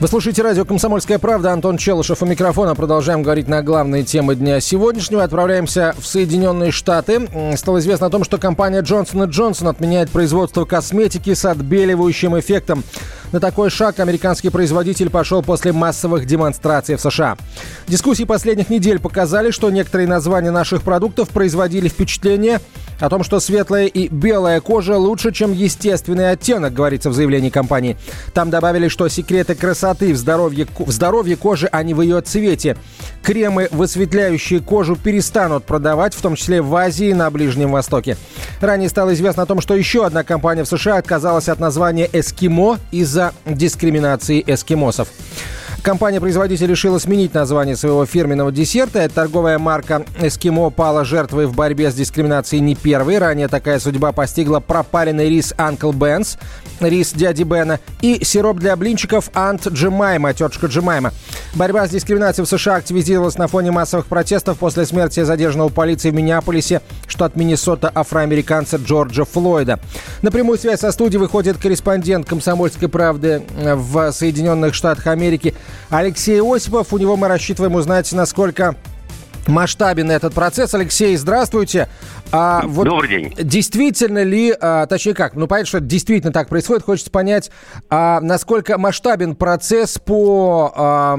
Вы слушаете радио «Комсомольская правда». Антон Челышев у микрофона. Продолжаем говорить на главные темы дня сегодняшнего. Отправляемся в Соединенные Штаты. Стало известно о том, что компания Johnson Johnson отменяет производство косметики с отбеливающим эффектом. На такой шаг американский производитель пошел после массовых демонстраций в США. Дискуссии последних недель показали, что некоторые названия наших продуктов производили впечатление о том, что светлая и белая кожа лучше, чем естественный оттенок, говорится в заявлении компании. Там добавили, что секреты красоты в здоровье, в здоровье кожи, а не в ее цвете. Кремы, высветляющие кожу, перестанут продавать, в том числе в Азии и на Ближнем Востоке. Ранее стало известно о том, что еще одна компания в США отказалась от названия «Эскимо» из-за дискриминации эскимосов. Компания-производитель решила сменить название своего фирменного десерта. Торговая марка «Эскимо» пала жертвой в борьбе с дискриминацией не первой. Ранее такая судьба постигла пропаренный рис «Анкл Бенс», рис «Дяди Бена» и сироп для блинчиков «Ант Джемайма», тетушка Джемайма. Борьба с дискриминацией в США активизировалась на фоне массовых протестов после смерти задержанного полицией в Миннеаполисе, штат Миннесота, афроамериканца Джорджа Флойда. На прямую связь со студией выходит корреспондент «Комсомольской правды» в Соединенных Штатах Америки Алексей Осипов. У него мы рассчитываем узнать, насколько масштабен этот процесс. Алексей, здравствуйте. А, вот Добрый день. Действительно ли, а, точнее как, ну понятно, что действительно так происходит, хочется понять, а, насколько масштабен процесс по, а,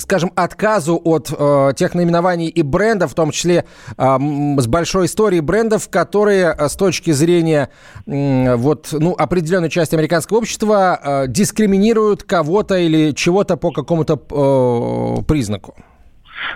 скажем, отказу от а, тех наименований и брендов, в том числе а, с большой историей брендов, которые а, с точки зрения а, вот, ну, определенной части американского общества а, дискриминируют кого-то или чего-то по какому-то а, признаку.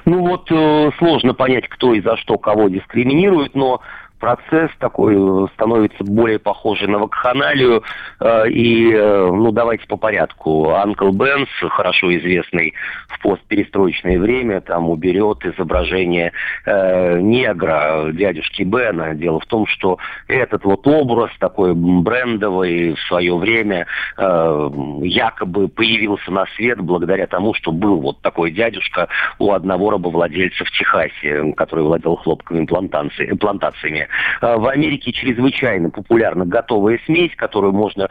Ну вот э, сложно понять, кто и за что кого дискриминирует, но процесс такой э, становится более похожий на вакханалию. Э, и, э, ну, давайте по порядку. Анкл Бенс, хорошо известный в постперестроечное время, там уберет изображение негра, дядюшки Бена. Дело в том, что этот вот образ такой брендовый в свое время якобы появился на свет благодаря тому, что был вот такой дядюшка у одного рабовладельца в Техасе, который владел хлопковыми плантациями. А, в Америке чрезвычайно популярна готовая смесь, которую можно,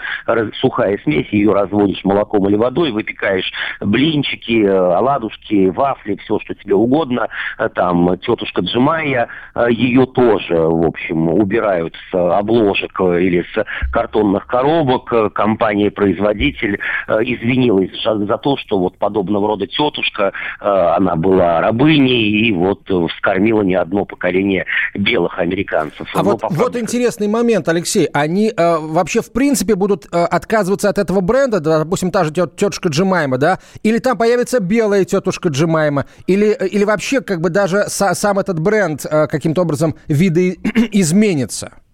сухая смесь, ее разводишь молоком или водой, выпекаешь блинчики, э, оладушки, вафли, все, что тебе угодно. Э, там тетушка Джимая, э, ее тоже, в общем, убирают с обложек или с картонных коробок. Компания-производитель извинилась за то, что вот подобного рода тетушка, она была рабыней и вот вскормила не одно поколение белых американцев американцев. А вот, вот интересный момент, Алексей. Они э, вообще в принципе будут э, отказываться от этого бренда, да, допустим, та же тет, тетушка Джимайма, да? Или там появится белая тетушка Джимайма? Или, или вообще как бы даже са, сам этот бренд э, каким-то образом видоизменится?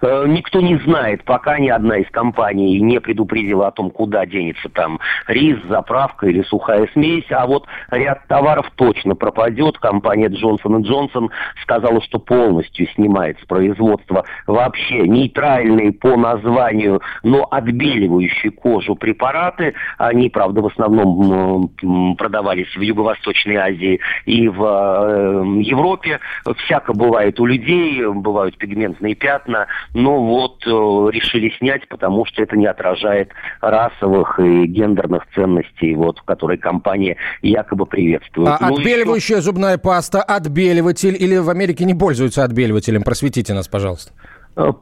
Э, никто не знает, пока ни одна из компаний не предупредила о том, куда денется там рис, заправка или сухая смесь, а вот ряд товаров точно пропадет. Компания Johnson Johnson сказала, что полностью снимает с производства вообще нейтральные по названию, но отбеливающие кожу препараты. Они, правда, в основном продавались в Юго-Восточной Азии и в э, Европе. Всяко бывает у людей, бывают пигментные пятна, но вот э, решили снять, потому что это не отражает расовых и гендерных ценностей, вот, которые компания якобы приветствует. А ну, отбеливающая еще... зубная паста, отбеливатель или в Америке не пользуются отбеливателем? Просветите нас, пожалуйста э,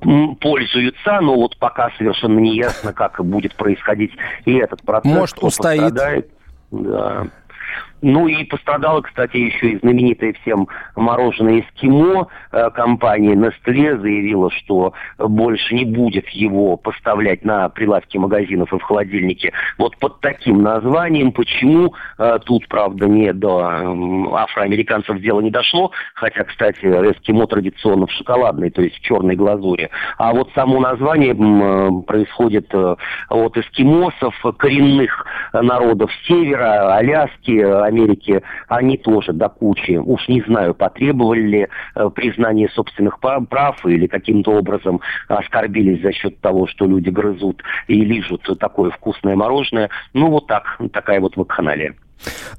пользуются, но вот пока совершенно не ясно, как будет происходить и этот процесс. Может, устоит. Да. Ну и пострадала, кстати, еще и знаменитая всем мороженое «Эскимо». Э, компания Nestle заявила, что больше не будет его поставлять на прилавки магазинов и в холодильнике вот под таким названием. Почему? Э, тут, правда, не до афроамериканцев дело не дошло, хотя, кстати, «Эскимо» традиционно в шоколадной, то есть в черной глазури. А вот само название э, происходит от эскимосов, коренных народов севера, Аляски, Америки, они тоже до кучи, уж не знаю, потребовали ли э, признание собственных прав или каким-то образом оскорбились за счет того, что люди грызут и лижут такое вкусное мороженое. Ну, вот так, такая вот вакханалия.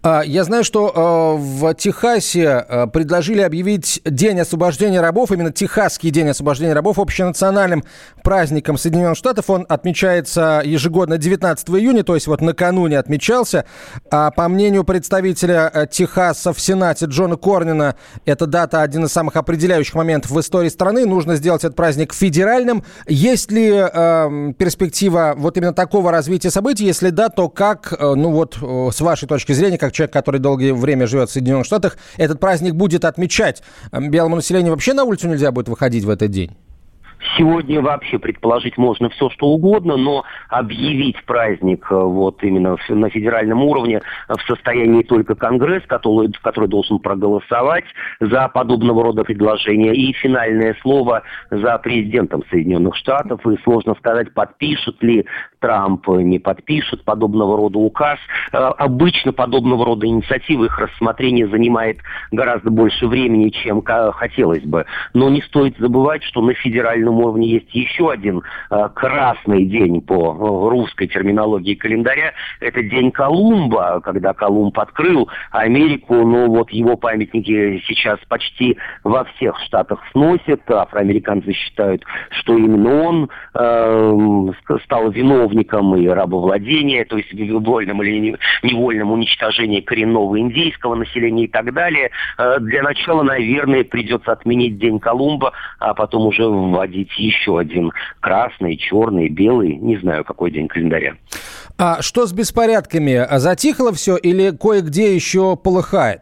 А, я знаю, что а, в Техасе а, предложили объявить День освобождения рабов, именно Техасский День освобождения рабов, общенациональным праздником Соединенных Штатов. Он отмечается ежегодно 19 июня, то есть вот накануне отмечался. А по мнению представителя Техаса в Сенате Джона Корнина, эта дата один из самых определяющих моментов в истории страны. Нужно сделать этот праздник федеральным. Есть ли э, перспектива вот именно такого развития событий? Если да, то как, ну вот с вашей точки точки зрения, как человек, который долгое время живет в Соединенных Штатах, этот праздник будет отмечать? Белому населению вообще на улицу нельзя будет выходить в этот день? Сегодня вообще предположить можно все, что угодно, но объявить праздник э, вот именно на федеральном уровне в состоянии только Конгресс, который, который должен проголосовать за подобного рода предложения, и финальное слово за президентом Соединенных Штатов. И сложно сказать, подпишет ли Трамп, не подпишет подобного рода указ. Э, обычно подобного рода инициативы, их рассмотрение занимает гораздо больше времени, чем хотелось бы. Но не стоит забывать, что на федеральном федеральном уровне есть еще один э, красный день по э, русской терминологии календаря. Это день Колумба, когда Колумб открыл Америку. Ну вот его памятники сейчас почти во всех штатах сносят. Афроамериканцы считают, что именно он э, стал виновником и рабовладения, то есть вольным или невольным уничтожения коренного индейского населения и так далее. Э, для начала, наверное, придется отменить День Колумба, а потом уже вводить вводить еще один красный, черный, белый, не знаю, какой день календаря. А что с беспорядками? Затихло все или кое-где еще полыхает?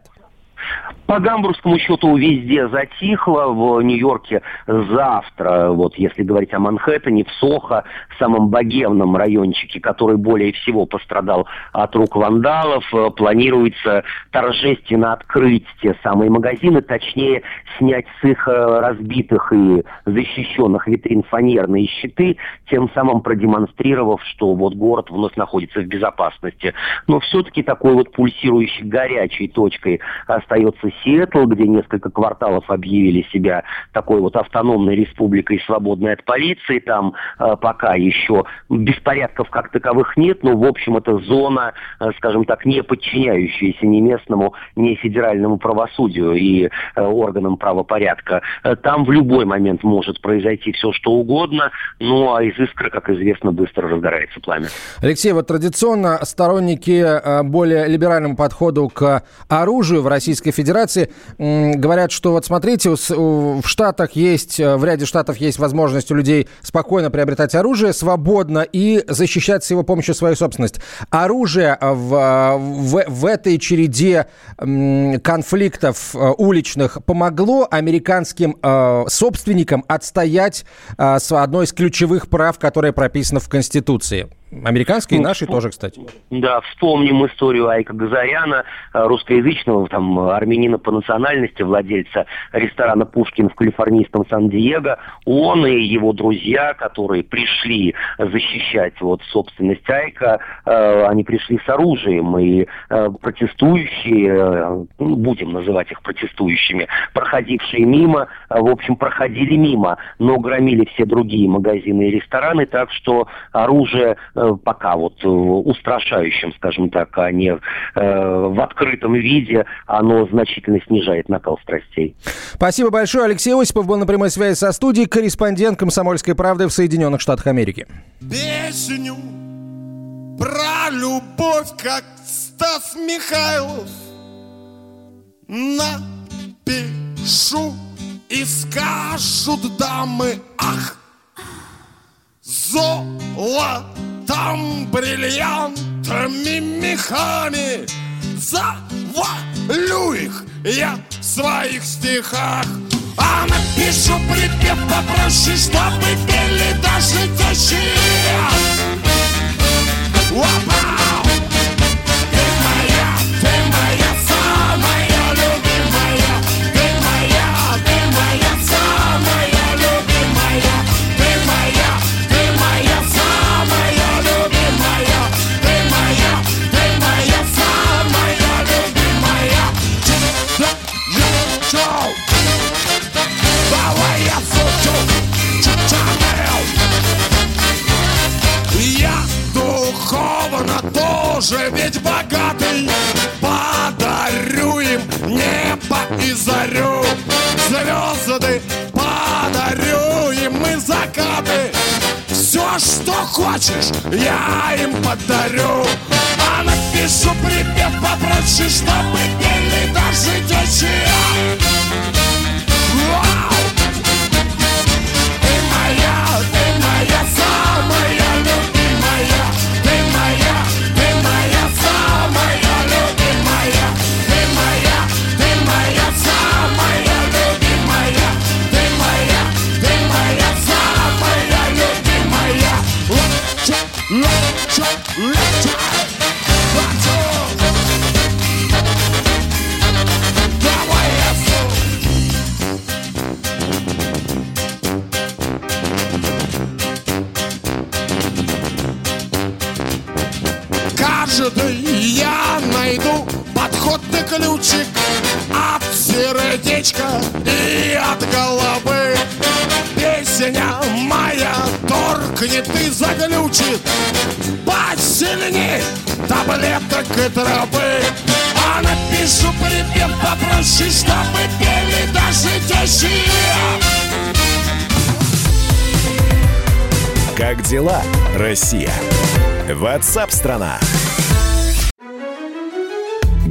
По гамбургскому счету везде затихло. В Нью-Йорке завтра, вот если говорить о Манхэттене, в Сохо, самом богемном райончике, который более всего пострадал от рук вандалов, э, планируется торжественно открыть те самые магазины, точнее снять с их э, разбитых и защищенных витрин фанерные щиты, тем самым продемонстрировав, что вот город вновь находится в безопасности. Но все-таки такой вот пульсирующей горячей точкой остается Сиэтл, где несколько кварталов объявили себя такой вот автономной республикой, свободной от полиции. Там э, пока еще беспорядков как таковых нет, но, в общем, это зона, э, скажем так, не подчиняющаяся ни местному, ни федеральному правосудию и э, органам правопорядка. Э, там в любой момент может произойти все, что угодно, ну а из искры, как известно, быстро разгорается пламя. Алексей, вот традиционно сторонники э, более либеральному подходу к оружию в Российской Федерации Федерации говорят, что вот смотрите, в Штатах есть, э, в ряде штатов есть возможность у людей спокойно приобретать оружие, свободно и защищать с его помощью свою собственность. Оружие в, э, в, в этой череде конфликтов э, уличных помогло американским собственникам отстоять одно из ключевых прав, которое прописано в Конституции. Американские и ну, наши тоже, кстати. Да, вспомним историю Айка Газаряна, э, русскоязычного там армянина по национальности, владельца ресторана «Пушкин» в калифорнийском Сан-Диего. Он и его друзья, которые пришли защищать вот собственность Айка, э, они пришли с оружием, и э, протестующие, ну, будем называть их протестующими, проходившие мимо, в общем, проходили мимо, но громили все другие магазины и рестораны, так что оружие пока вот э, устрашающим, скажем так, а не э, в открытом виде, оно значительно снижает накал страстей. Спасибо большое. Алексей Осипов был на прямой связи со студией, корреспондент «Комсомольской правды» в Соединенных Штатах Америки. Песню про любовь, как Стас Михайлов, напишу и скажут дамы, ах, золото там бриллиантами мехами. Завалю их я в своих стихах. А напишу припев попроще, чтобы пели даже тещи. Опа! Что хочешь, я им подарю. А напишу припев попроще, чтобы пели даже дичи Каждый я найду подходный ключик. От сердечка и от головы. Песня моя торкнет и заглючит Посильней таблеток и травы. А напишу припев попроще, чтобы пели даже тещие Как дела, Россия? Ватсап-страна!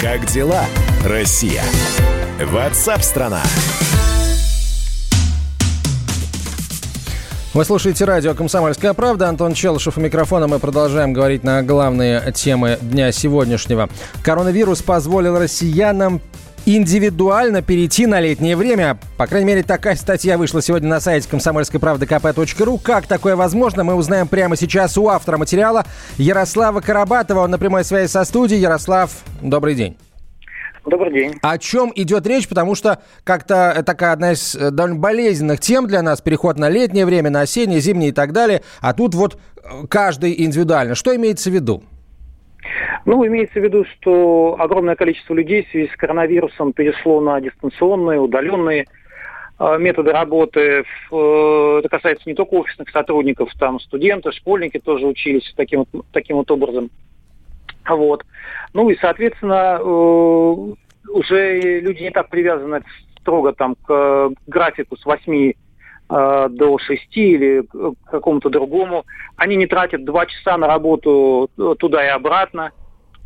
Как дела, Россия? Ватсап-страна! Вы слушаете радио «Комсомольская правда». Антон Челышев у микрофона. Мы продолжаем говорить на главные темы дня сегодняшнего. Коронавирус позволил россиянам индивидуально перейти на летнее время. По крайней мере, такая статья вышла сегодня на сайте комсомольской правды kp.ру. Как такое возможно, мы узнаем прямо сейчас у автора материала Ярослава Карабатова. Он на прямой связи со студией. Ярослав, добрый день. Добрый день. О чем идет речь? Потому что как-то такая одна из э, довольно болезненных тем для нас, переход на летнее время, на осеннее, зимнее и так далее. А тут вот э, каждый индивидуально. Что имеется в виду? Ну, имеется в виду, что огромное количество людей в связи с коронавирусом перешло на дистанционные, удаленные э, методы работы. Это касается не только офисных сотрудников, там студенты, школьники тоже учились таким, таким вот образом. Вот. Ну и, соответственно, э, уже люди не так привязаны строго там к графику с 8 э, до 6 или к какому-то другому. Они не тратят 2 часа на работу туда и обратно.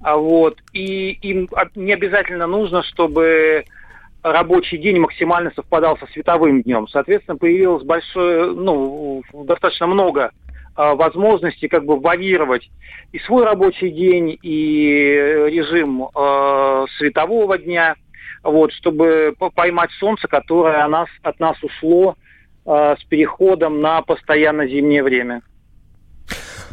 А вот. И им не обязательно нужно, чтобы рабочий день максимально совпадал со световым днем. Соответственно, появилось большое, ну, достаточно много а, возможности как бы варьировать и свой рабочий день, и режим э, светового дня, вот, чтобы поймать солнце, которое от нас, от нас ушло э, с переходом на постоянно зимнее время.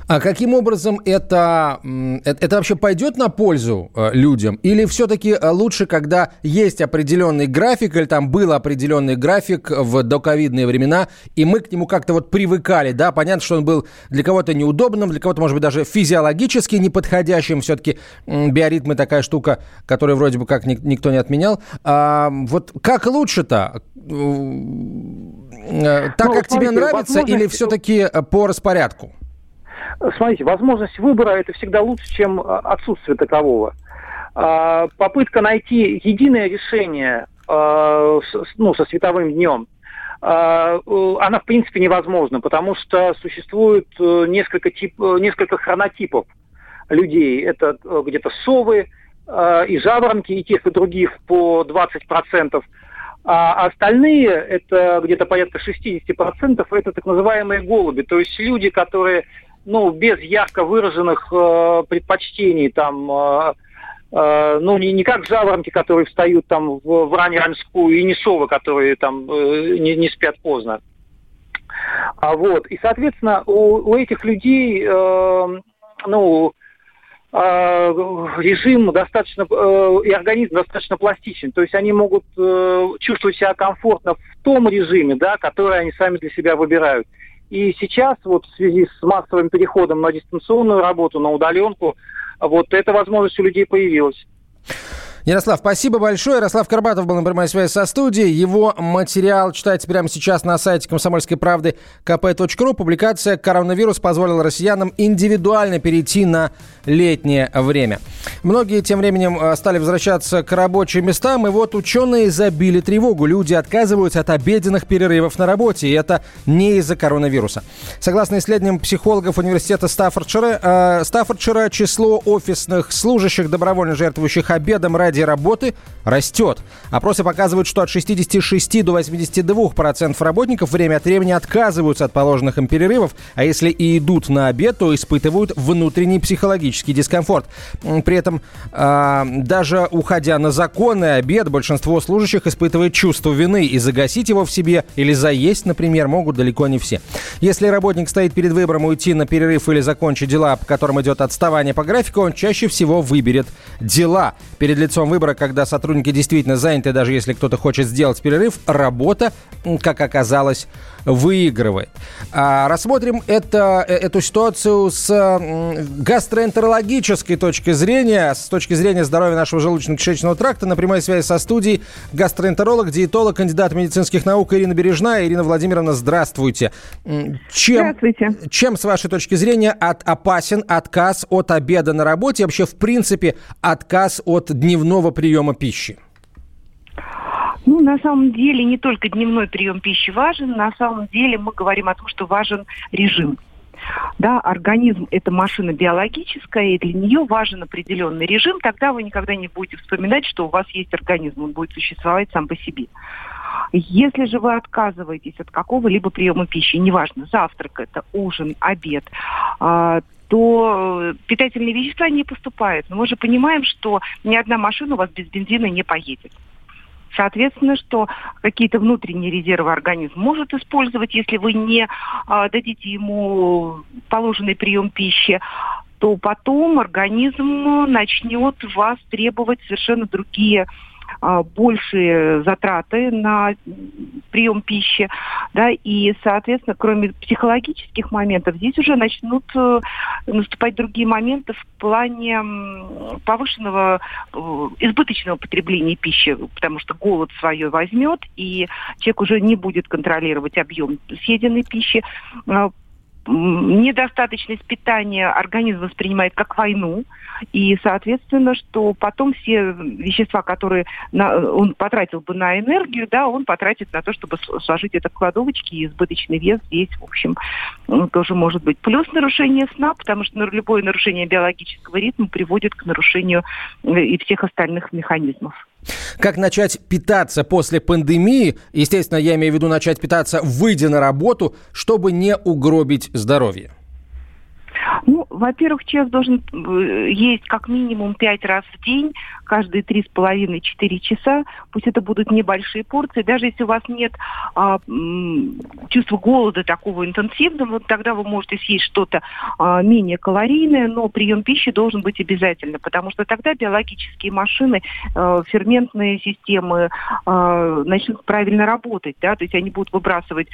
А каким образом это, это, это вообще пойдет на пользу э, людям? Или все-таки э, лучше, когда есть определенный график, или там был определенный график в доковидные времена, и мы к нему как-то вот привыкали, да? Понятно, что он был для кого-то неудобным, для кого-то, может быть, даже физиологически неподходящим. Все-таки биоритмы такая штука, которую вроде бы как никто не отменял. А вот как лучше-то? Э, так, ну, как смотрите, тебе нравится, или все-таки по распорядку? Смотрите, возможность выбора это всегда лучше, чем а, отсутствие такового. А, попытка найти единое решение а, ну, со световым днем, она в принципе невозможна, потому что существует э, несколько, тип, э, несколько хронотипов людей. Это э, где-то совы и жаворонки, и тех, и других по 20%. А остальные, это где-то порядка 60%, это так называемые голуби, то есть люди, которые ну, без ярко выраженных э, предпочтений, там, э, э, ну, не, не как жаворонки, которые встают там в, в раннюю и не совы, которые там э, не, не спят поздно. А вот, и, соответственно, у, у этих людей, э, ну, режим достаточно, и организм достаточно пластичен. То есть они могут чувствовать себя комфортно в том режиме, да, который они сами для себя выбирают. И сейчас вот в связи с массовым переходом на дистанционную работу, на удаленку, вот эта возможность у людей появилась. Ярослав, спасибо большое. Ярослав Карбатов был на прямой связи со студией. Его материал читайте прямо сейчас на сайте комсомольской правды kp.ru. Публикация «Коронавирус позволил россиянам индивидуально перейти на летнее время». Многие тем временем э, стали возвращаться к рабочим местам, и вот ученые забили тревогу. Люди отказываются от обеденных перерывов на работе, и это не из-за коронавируса. Согласно исследованиям психологов университета Стаффордшира, э, Стаффордшира число офисных служащих, добровольно жертвующих обедом ради ради работы растет. Опросы показывают, что от 66 до 82% работников время от времени отказываются от положенных им перерывов, а если и идут на обед, то испытывают внутренний психологический дискомфорт. При этом э, даже уходя на законный обед, большинство служащих испытывает чувство вины, и загасить его в себе или заесть, например, могут далеко не все. Если работник стоит перед выбором уйти на перерыв или закончить дела, по которым идет отставание по графику, он чаще всего выберет дела. Перед лицом лицом выбора, когда сотрудники действительно заняты, даже если кто-то хочет сделать перерыв, работа, как оказалось, выигрывает. А рассмотрим это, э, эту ситуацию с гастроэнтерологической точки зрения, с точки зрения здоровья нашего желудочно-кишечного тракта. На прямой связи со студией гастроэнтеролог, диетолог, кандидат медицинских наук Ирина Бережная. Ирина Владимировна, здравствуйте. Чем, здравствуйте. Чем, с вашей точки зрения, от, опасен отказ от обеда на работе, вообще, в принципе, отказ от дневного дневного приема пищи? Ну, на самом деле, не только дневной прием пищи важен, на самом деле мы говорим о том, что важен режим. Да, организм – это машина биологическая, и для нее важен определенный режим. Тогда вы никогда не будете вспоминать, что у вас есть организм, он будет существовать сам по себе. Если же вы отказываетесь от какого-либо приема пищи, неважно, завтрак это, ужин, обед, а, то э, питательные вещества не поступают. Но мы же понимаем, что ни одна машина у вас без бензина не поедет. Соответственно, что какие-то внутренние резервы организм может использовать, если вы не а, дадите ему положенный прием пищи, то потом организм начнет вас требовать совершенно другие большие затраты на прием пищи, да, и, соответственно, кроме психологических моментов, здесь уже начнут э, наступать другие моменты в плане повышенного э, избыточного потребления пищи, потому что голод свое возьмет, и человек уже не будет контролировать объем съеденной пищи, а, недостаточность питания организм воспринимает как войну, и, соответственно, что потом все вещества, которые на, он потратил бы на энергию, да, он потратит на то, чтобы сложить это в кладовочки, и избыточный вес здесь, в общем, тоже может быть. Плюс нарушение сна, потому что любое нарушение биологического ритма приводит к нарушению э, и всех остальных механизмов. Как начать питаться после пандемии? Естественно, я имею в виду начать питаться, выйдя на работу, чтобы не угробить здоровье. Во-первых, человек должен э, есть как минимум пять раз в день, каждые три с половиной-четыре часа. Пусть это будут небольшие порции. Даже если у вас нет а, чувства голода такого интенсивного, тогда вы можете съесть что-то а, менее калорийное, но прием пищи должен быть обязательно, потому что тогда биологические машины, а, ферментные системы а, начнут правильно работать, да, то есть они будут выбрасывать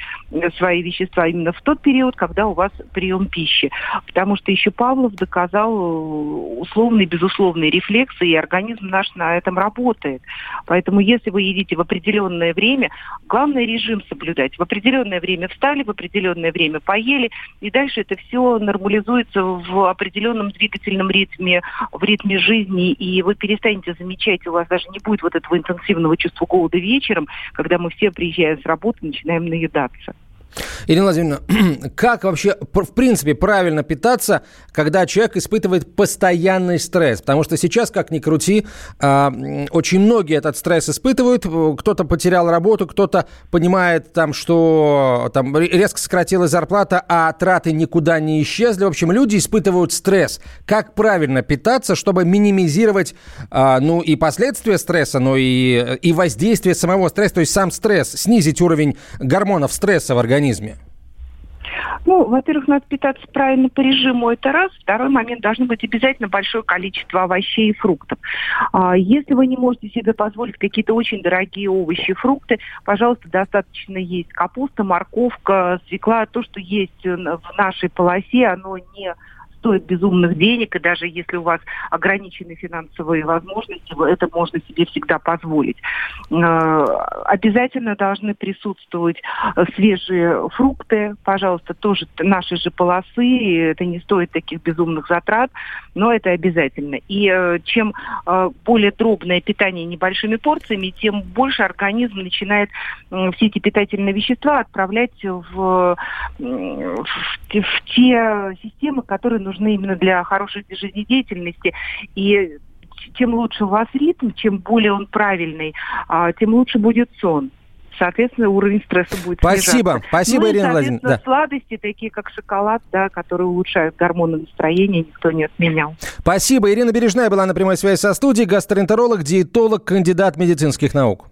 свои вещества именно в тот период, когда у вас прием пищи. Потому что еще Павлов доказал э, условные, безусловные рефлексы, и организм наш на этом работает. Поэтому если вы едите в определенное время, главное режим соблюдать. В определенное время встали, в определенное время поели, и дальше это все нормализуется в определенном двигательном ритме, в ритме жизни, и вы перестанете замечать, у вас даже не будет вот этого интенсивного чувства голода вечером, когда мы все, приезжая с работы, начинаем наедаться. Ирина Владимировна, как вообще, в принципе, правильно питаться, когда человек испытывает постоянный стресс? Потому что сейчас, как ни крути, а, очень многие этот стресс испытывают. Кто-то потерял работу, кто-то понимает, там, что там, резко сократилась зарплата, а траты никуда не исчезли. В общем, люди испытывают стресс. Как правильно питаться, чтобы минимизировать а, ну, и последствия стресса, но и, и воздействие самого стресса, то есть сам стресс, снизить уровень гормонов стресса в организме? Организме? Ну, во-первых, надо питаться правильно по режиму, это раз. Второй момент, должно быть обязательно большое количество овощей и фруктов. А, если вы не можете себе позволить какие-то очень дорогие овощи и фрукты, пожалуйста, достаточно есть капуста, морковка, свекла, то, что есть в нашей полосе, оно не стоит безумных денег, и даже если у вас ограничены финансовые возможности, это можно себе всегда позволить. Э, обязательно должны присутствовать э, свежие фрукты, пожалуйста, тоже наши же полосы, это не стоит таких безумных затрат, но это обязательно. И э, чем более дробное питание небольшими порциями, тем больше организм начинает все эти питательные вещества отправлять в, в, в те системы, которые нужны именно для хорошей жизнедеятельности. И чем лучше у вас ритм, чем более он правильный, а, тем лучше будет сон соответственно, уровень стресса будет Спасибо, снижаться. спасибо, ну, Ирина Владимировна. Да. сладости, такие как шоколад, да, которые улучшают гормоны настроения, никто не отменял. Спасибо. Ирина Бережная была на прямой связи со студией, гастроэнтеролог, диетолог, кандидат медицинских наук.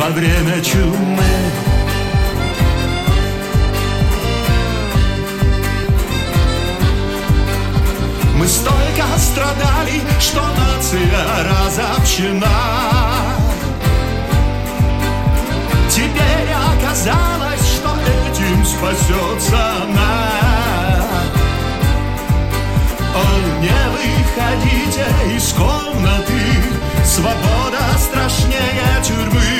Во время чумы. Мы столько страдали, что нация разобщена. Теперь оказалось, что этим спасется она. О, не выходите из комнаты, свобода страшнее тюрьмы.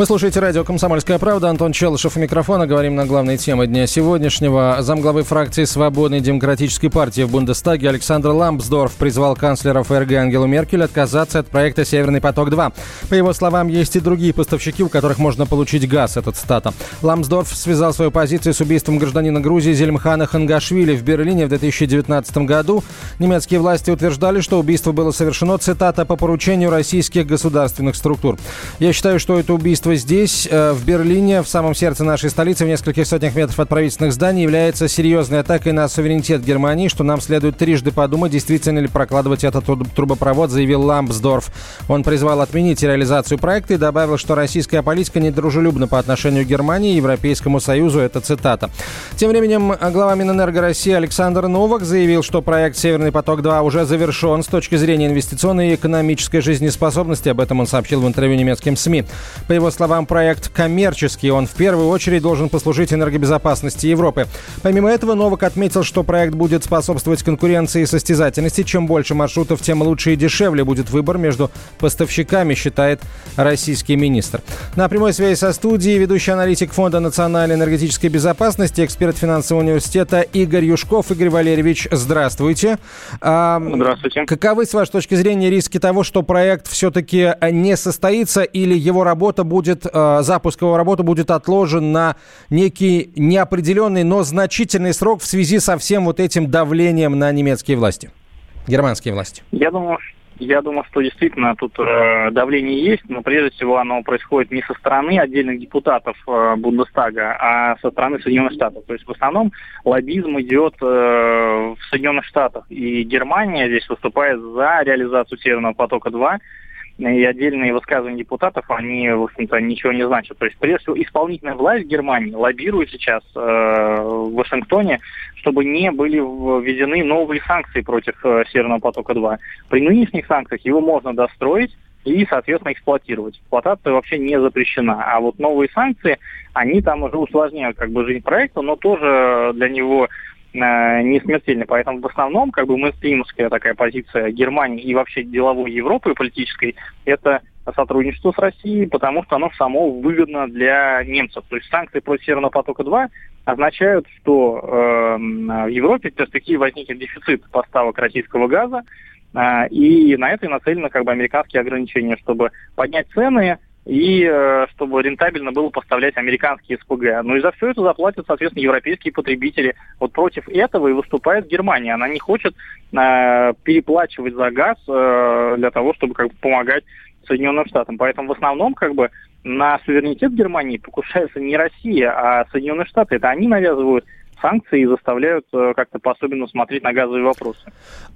Вы слушаете радио «Комсомольская правда». Антон Челышев у микрофона. Говорим на главные темы дня сегодняшнего. Замглавы фракции Свободной демократической партии в Бундестаге Александр Лампсдорф призвал канцлера ФРГ Ангелу Меркель отказаться от проекта «Северный поток-2». По его словам, есть и другие поставщики, у которых можно получить газ, этот стата. Лампсдорф связал свою позицию с убийством гражданина Грузии Зельмхана Хангашвили в Берлине в 2019 году. Немецкие власти утверждали, что убийство было совершено, цитата, по поручению российских государственных структур. Я считаю, что это убийство правительства здесь, э, в Берлине, в самом сердце нашей столицы, в нескольких сотнях метров от правительственных зданий, является серьезной атакой на суверенитет Германии, что нам следует трижды подумать, действительно ли прокладывать этот трубопровод, заявил Ламбсдорф. Он призвал отменить реализацию проекта и добавил, что российская политика недружелюбна по отношению к Германии и Европейскому Союзу. Это цитата. Тем временем глава Минэнерго России Александр Новак заявил, что проект «Северный поток-2» уже завершен с точки зрения инвестиционной и экономической жизнеспособности. Об этом он сообщил в интервью немецким СМИ. По его словам, проект коммерческий. Он в первую очередь должен послужить энергобезопасности Европы. Помимо этого, Новак отметил, что проект будет способствовать конкуренции и состязательности. Чем больше маршрутов, тем лучше и дешевле будет выбор между поставщиками, считает российский министр. На прямой связи со студией ведущий аналитик Фонда национальной энергетической безопасности, эксперт финансового университета Игорь Юшков. Игорь Валерьевич, здравствуйте. А, здравствуйте. Каковы, с вашей точки зрения, риски того, что проект все-таки не состоится или его работа будет, а, запуск его работы будет отложен на некий неопределенный, но значительный срок в связи со всем вот этим давлением на немецкие власти, германские власти? Я думаю, я думаю, что действительно тут э, давление есть, но прежде всего оно происходит не со стороны отдельных депутатов э, Бундестага, а со стороны Соединенных Штатов. То есть в основном лоббизм идет э, в Соединенных Штатах, и Германия здесь выступает за реализацию Северного потока-2, и отдельные высказывания депутатов, они, в общем-то, ничего не значат. То есть, прежде всего, исполнительная власть Германии лоббирует сейчас э, в Вашингтоне, чтобы не были введены новые санкции против э, Северного потока-2. При нынешних санкциях его можно достроить, и, соответственно, эксплуатировать. Эксплуатация вообще не запрещена. А вот новые санкции, они там уже усложняют как бы жизнь проекта, но тоже для него не смертельны. Поэтому в основном как бы мейнстримовская такая позиция Германии и вообще деловой Европы политической это сотрудничество с Россией, потому что оно само выгодно для немцев. То есть санкции против Северного потока-2 означают, что э, в Европе в перспективе возникнет дефицит поставок российского газа, э, и на это и нацелены как бы американские ограничения, чтобы поднять цены, и э, чтобы рентабельно было поставлять американские СПГ. Ну и за все это заплатят, соответственно, европейские потребители. Вот против этого и выступает Германия. Она не хочет э, переплачивать за газ э, для того, чтобы как бы, помогать Соединенным Штатам. Поэтому в основном как бы на суверенитет Германии покушается не Россия, а Соединенные Штаты. Это они навязывают санкции и заставляют э, как-то по-особенному смотреть на газовые вопросы.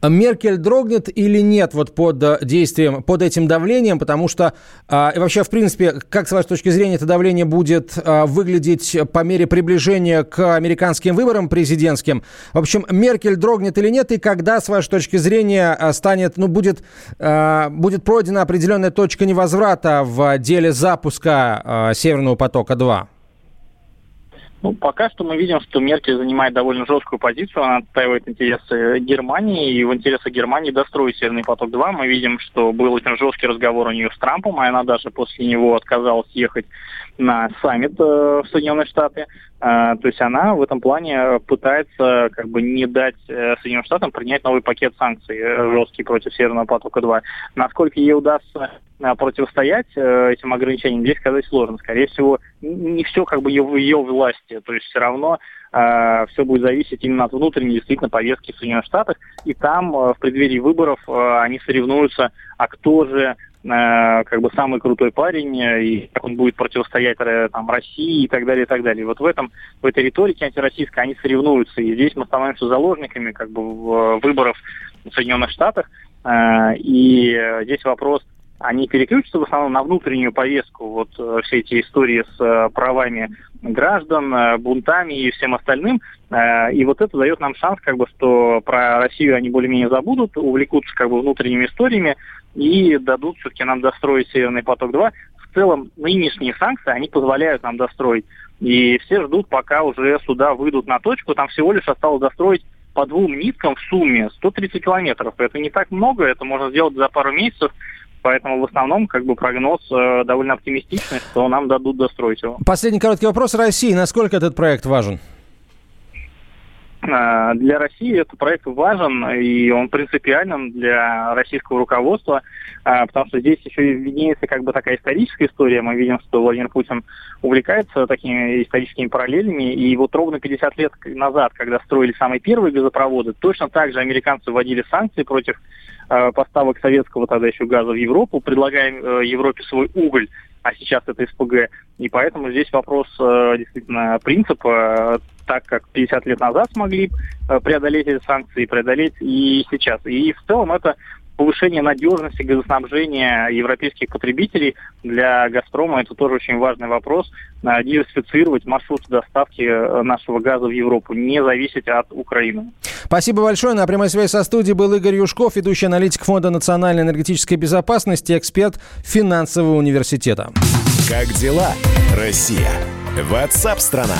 А Меркель дрогнет или нет вот под э, действием, под этим давлением, потому что а, и вообще, в принципе, как с вашей точки зрения это давление будет а, выглядеть по мере приближения к американским выборам президентским? В общем, Меркель дрогнет или нет, и когда, с вашей точки зрения, станет, ну, будет, будет пройдена определенная точка невозврата в деле запуска Северного потока-2? Ну, пока что мы видим, что Меркель занимает довольно жесткую позицию, она отстаивает интересы Германии, и в интересах Германии достроить Северный поток-2. Мы видим, что был очень жесткий разговор у нее с Трампом, и она даже после него отказалась ехать на саммит э, в Соединенные Штаты. Э, то есть она в этом плане пытается как бы не дать э, Соединенным Штатам принять новый пакет санкций жесткий против Северного потока-2. Насколько ей удастся противостоять этим ограничениям, здесь сказать сложно. Скорее всего, не все как бы в ее власти. То есть все равно все будет зависеть именно от внутренней действительно повестки в Соединенных Штатах. И там в преддверии выборов они соревнуются, а кто же как бы самый крутой парень, э, и как он будет противостоять э, там, России и так далее, и так далее. Вот в этом, в этой риторике антироссийской они соревнуются, и здесь мы становимся заложниками как бы выборов в Соединенных Штатах, и здесь вопрос, они переключатся в основном на внутреннюю повестку, вот все эти истории с правами граждан, бунтами и всем остальным. И вот это дает нам шанс, как бы, что про Россию они более-менее забудут, увлекутся как бы внутренними историями, и дадут все-таки нам достроить Северный поток-2. В целом, нынешние санкции, они позволяют нам достроить. И все ждут, пока уже сюда выйдут на точку. Там всего лишь осталось достроить по двум ниткам в сумме 130 километров. Это не так много, это можно сделать за пару месяцев. Поэтому в основном как бы прогноз э, довольно оптимистичный, что нам дадут достроить его. Последний короткий вопрос России. Насколько этот проект важен? Э, для России этот проект важен, и он принципиален для российского руководства, э, потому что здесь еще виднеется как бы такая историческая история. Мы видим, что Владимир Путин увлекается такими историческими параллелями, и вот ровно 50 лет назад, когда строили самые первые газопроводы, точно так же американцы вводили санкции против э, поставок советского тогда еще газа в Европу, предлагая Европе свой уголь, а сейчас это СПГ. И поэтому здесь вопрос э, действительно принципа, так как 50 лет назад смогли э, преодолеть эти санкции, преодолеть и сейчас. И в целом это повышение надежности газоснабжения европейских потребителей для «Газпрома» это тоже очень важный вопрос. Э, диверсифицировать маршруты доставки э, нашего газа в Европу, не зависеть от Украины. Спасибо большое. На прямой связи со студией был Игорь Юшков, ведущий аналитик Фонда национальной энергетической безопасности, эксперт финансового университета. Как дела, Россия? Ватсап-страна!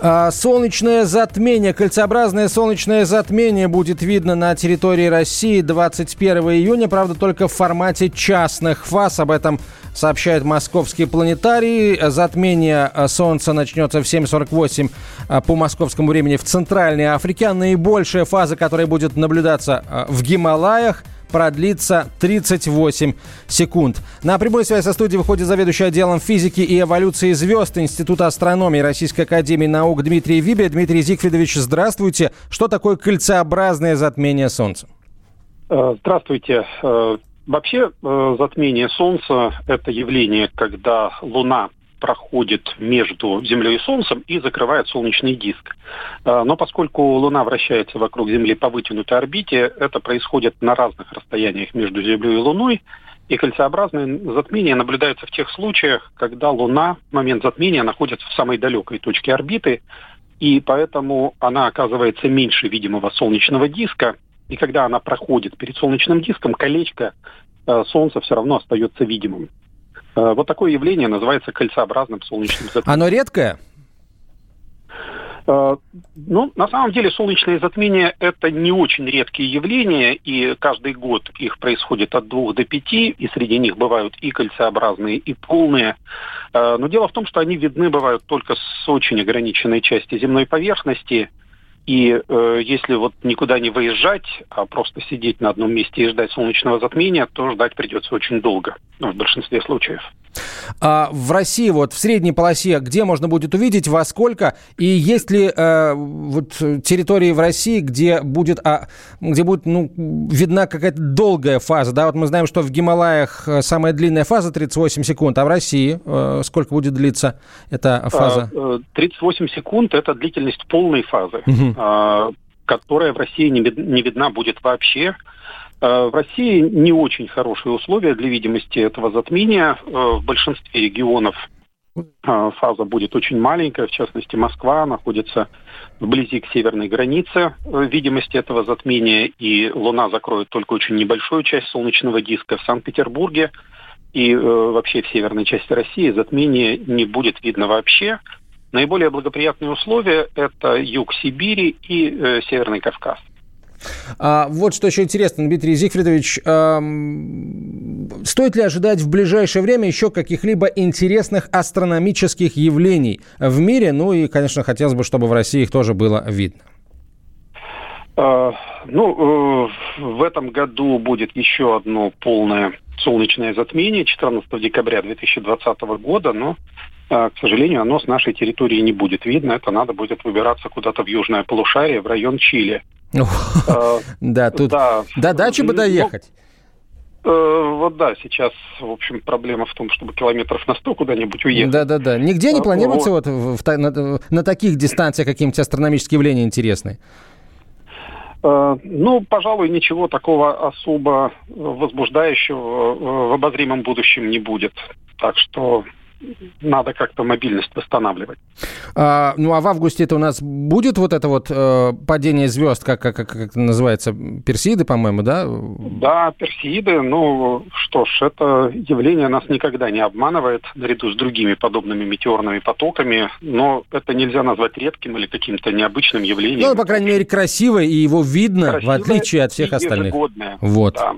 А, солнечное затмение, кольцеобразное солнечное затмение будет видно на территории России 21 июня, правда, только в формате частных фаз. Об этом сообщает московский планетарий. Затмение а, Солнца начнется в 7.48 а, по московскому времени в Центральной Африке. Наибольшая фаза, которая будет наблюдаться в Гималаях – продлится 38 секунд. На прямой связи со студией выходит заведующий отделом физики и эволюции звезд Института астрономии Российской Академии Наук Дмитрий Вибе. Дмитрий Зигфридович, здравствуйте. Что такое кольцеобразное затмение Солнца? Э, здравствуйте. Э, вообще э, затмение Солнца – это явление, когда Луна проходит между Землей и Солнцем и закрывает солнечный диск. А, но поскольку Луна вращается вокруг Земли по вытянутой орбите, это происходит на разных расстояниях между Землей и Луной, и кольцеобразное затмение наблюдается в тех случаях, когда Луна в момент затмения находится в самой далекой точке орбиты, и поэтому она оказывается меньше видимого солнечного диска, и когда она проходит перед солнечным диском, колечко э, Солнца все равно остается видимым. Э, вот такое явление называется кольцеобразным солнечным затмением. Оно редкое? Э, ну, на самом деле солнечные затмения – это не очень редкие явления, и каждый год их происходит от двух до пяти, и среди них бывают и кольцеобразные, и полные. Э, но дело в том, что они видны бывают только с очень ограниченной части земной поверхности, и э, если вот никуда не выезжать, а просто сидеть на одном месте и ждать солнечного затмения, то ждать придется очень долго, ну, в большинстве случаев. А в России, вот в средней полосе, где можно будет увидеть, во сколько, и есть ли э, вот территории в России, где будет, а, где будет ну, видна какая-то долгая фаза, да, вот мы знаем, что в Гималаях э, самая длинная фаза 38 секунд, а в России э, сколько будет длиться эта фаза? 38 а, э, секунд – это длительность полной фазы, угу. Которая в России не, не видна будет вообще, Э, в России не очень хорошие условия для видимости этого затмения. Э, в большинстве регионов э, фаза будет очень маленькая, в частности Москва находится вблизи к северной границе видимости этого затмения, и Луна закроет только очень небольшую часть солнечного диска в Санкт-Петербурге и вообще в северной части России затмение не будет видно вообще. Наиболее благоприятные условия – это юг Сибири и э, Северный Кавказ. А, вот что еще интересно, Дмитрий Зигфридович, а, стоит ли ожидать в ближайшее время еще каких-либо интересных астрономических явлений в мире? Ну и, конечно, хотелось бы, чтобы в России их тоже было видно. А, ну, э, в этом году будет еще одно полное солнечное затмение 14 декабря 2020 года, но к сожалению, оно с нашей территории не будет видно. Это надо будет выбираться куда-то в южное полушарие, в район Чили. А, да, тут до дачи бы доехать. Э, вот да, сейчас, в общем, проблема в том, чтобы километров на сто куда-нибудь уехать. Да-да-да. Нигде не а, планируется вот, на, таких дистанциях какие-нибудь астрономические явления интересные? Э, ну, пожалуй, ничего такого особо возбуждающего в обозримом будущем не будет. Так что надо как-то мобильность восстанавливать. А, ну а в августе это у нас будет вот это вот э, падение звезд, как, как, как это называется, персиды, по-моему, да? Да, персиды. Ну что ж, это явление нас никогда не обманывает наряду с другими подобными метеорными потоками, но это нельзя назвать редким или каким-то необычным явлением. Ну, по крайней мере, красивое, и его видно, красивое в отличие от всех остальных. Вот. Да.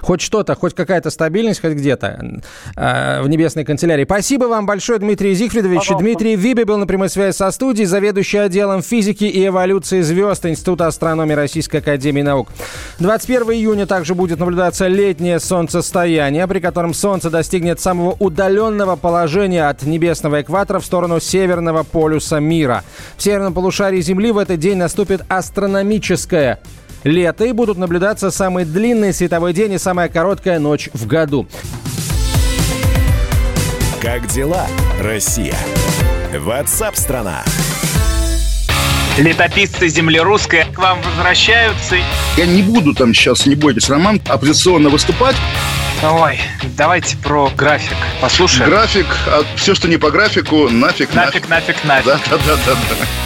Хоть что-то, хоть какая-то стабильность, хоть где-то э, в небесной канцелярии. Спасибо вам большое, Дмитрий Зихфридович. Пожалуйста. Дмитрий Виби был на прямой связи со студией, заведующий отделом физики и эволюции звезд Института астрономии Российской Академии Наук. 21 июня также будет наблюдаться летнее солнцестояние, при котором Солнце достигнет самого удаленного положения от небесного экватора в сторону северного полюса мира. В северном полушарии Земли в этот день наступит астрономическое лето и будут наблюдаться самый длинный световой день и самая короткая ночь в году. Как дела, Россия? Ватсап-страна! Летописцы земли русской к вам возвращаются. Я не буду там сейчас, не бойтесь, Роман, оппозиционно выступать. Ой, давайте про график послушаем. График, а все, что не по графику, нафиг, нафиг. Нафиг, нафиг, нафиг. Да, да, да, да. да.